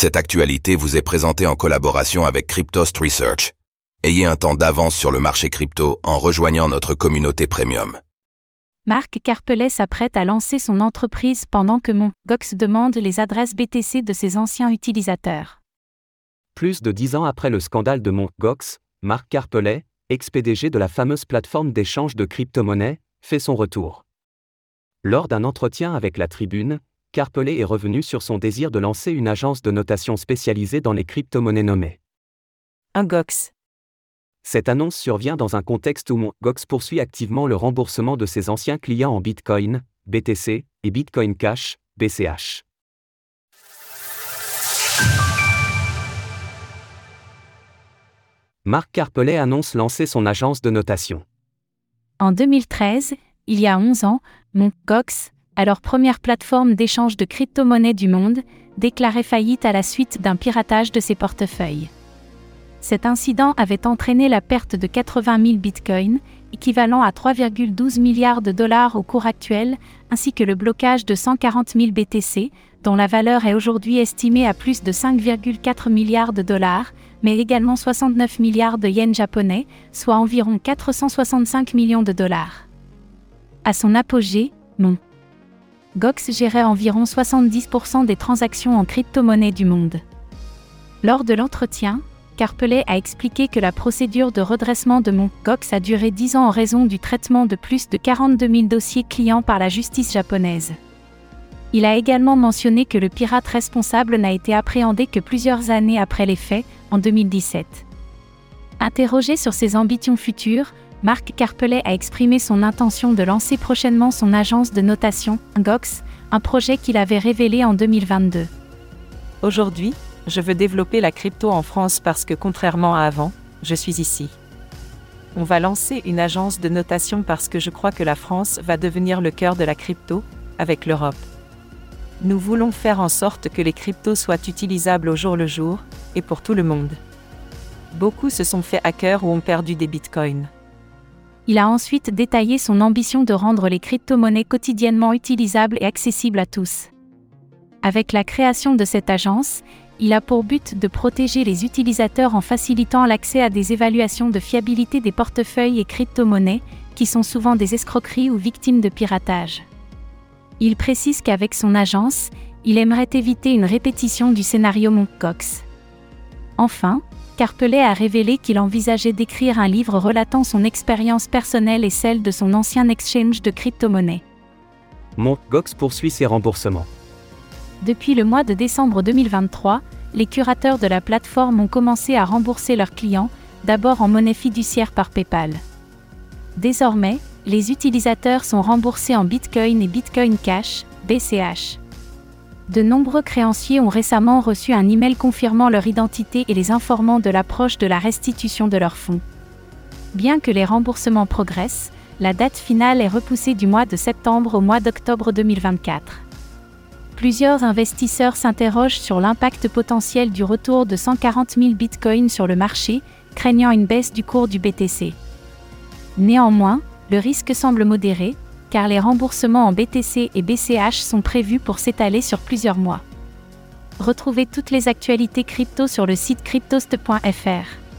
Cette actualité vous est présentée en collaboration avec Cryptost Research. Ayez un temps d'avance sur le marché crypto en rejoignant notre communauté premium. Marc Carpelet s'apprête à lancer son entreprise pendant que mon Gox demande les adresses BTC de ses anciens utilisateurs. Plus de dix ans après le scandale de Mt. Gox, Marc Carpelet, ex-PDG de la fameuse plateforme d'échange de crypto-monnaies, fait son retour. Lors d'un entretien avec la Tribune, Carpelet est revenu sur son désir de lancer une agence de notation spécialisée dans les crypto-monnaies nommée Un GOX. Cette annonce survient dans un contexte où Mt. Gox poursuit activement le remboursement de ses anciens clients en Bitcoin, BTC et Bitcoin Cash, BCH. Marc Carpelet annonce lancer son agence de notation. En 2013, il y a 11 ans, Mt. Alors première plateforme d'échange de crypto-monnaies du monde, déclarait faillite à la suite d'un piratage de ses portefeuilles. Cet incident avait entraîné la perte de 80 000 bitcoins, équivalent à 3,12 milliards de dollars au cours actuel, ainsi que le blocage de 140 000 BTC, dont la valeur est aujourd'hui estimée à plus de 5,4 milliards de dollars, mais également 69 milliards de yens japonais, soit environ 465 millions de dollars. À son apogée, non. Gox gérait environ 70% des transactions en crypto-monnaie du monde. Lors de l'entretien, Carpelet a expliqué que la procédure de redressement de Mt. Gox a duré 10 ans en raison du traitement de plus de 42 000 dossiers clients par la justice japonaise. Il a également mentionné que le pirate responsable n'a été appréhendé que plusieurs années après les faits, en 2017. Interrogé sur ses ambitions futures, Marc Carpelet a exprimé son intention de lancer prochainement son agence de notation, GOX, un projet qu'il avait révélé en 2022. Aujourd'hui, je veux développer la crypto en France parce que contrairement à avant, je suis ici. On va lancer une agence de notation parce que je crois que la France va devenir le cœur de la crypto, avec l'Europe. Nous voulons faire en sorte que les cryptos soient utilisables au jour le jour, et pour tout le monde. Beaucoup se sont fait hackers ou ont perdu des bitcoins. Il a ensuite détaillé son ambition de rendre les crypto-monnaies quotidiennement utilisables et accessibles à tous. Avec la création de cette agence, il a pour but de protéger les utilisateurs en facilitant l'accès à des évaluations de fiabilité des portefeuilles et crypto-monnaies, qui sont souvent des escroqueries ou victimes de piratage. Il précise qu'avec son agence, il aimerait éviter une répétition du scénario Monkcox. Enfin, Carpelet a révélé qu'il envisageait d'écrire un livre relatant son expérience personnelle et celle de son ancien exchange de crypto-monnaies. Mt. Gox poursuit ses remboursements. Depuis le mois de décembre 2023, les curateurs de la plateforme ont commencé à rembourser leurs clients, d'abord en monnaie fiduciaire par PayPal. Désormais, les utilisateurs sont remboursés en Bitcoin et Bitcoin Cash, BCH. De nombreux créanciers ont récemment reçu un email confirmant leur identité et les informant de l'approche de la restitution de leurs fonds. Bien que les remboursements progressent, la date finale est repoussée du mois de septembre au mois d'octobre 2024. Plusieurs investisseurs s'interrogent sur l'impact potentiel du retour de 140 000 bitcoins sur le marché, craignant une baisse du cours du BTC. Néanmoins, le risque semble modéré, car les remboursements en BTC et BCH sont prévus pour s'étaler sur plusieurs mois. Retrouvez toutes les actualités crypto sur le site cryptost.fr.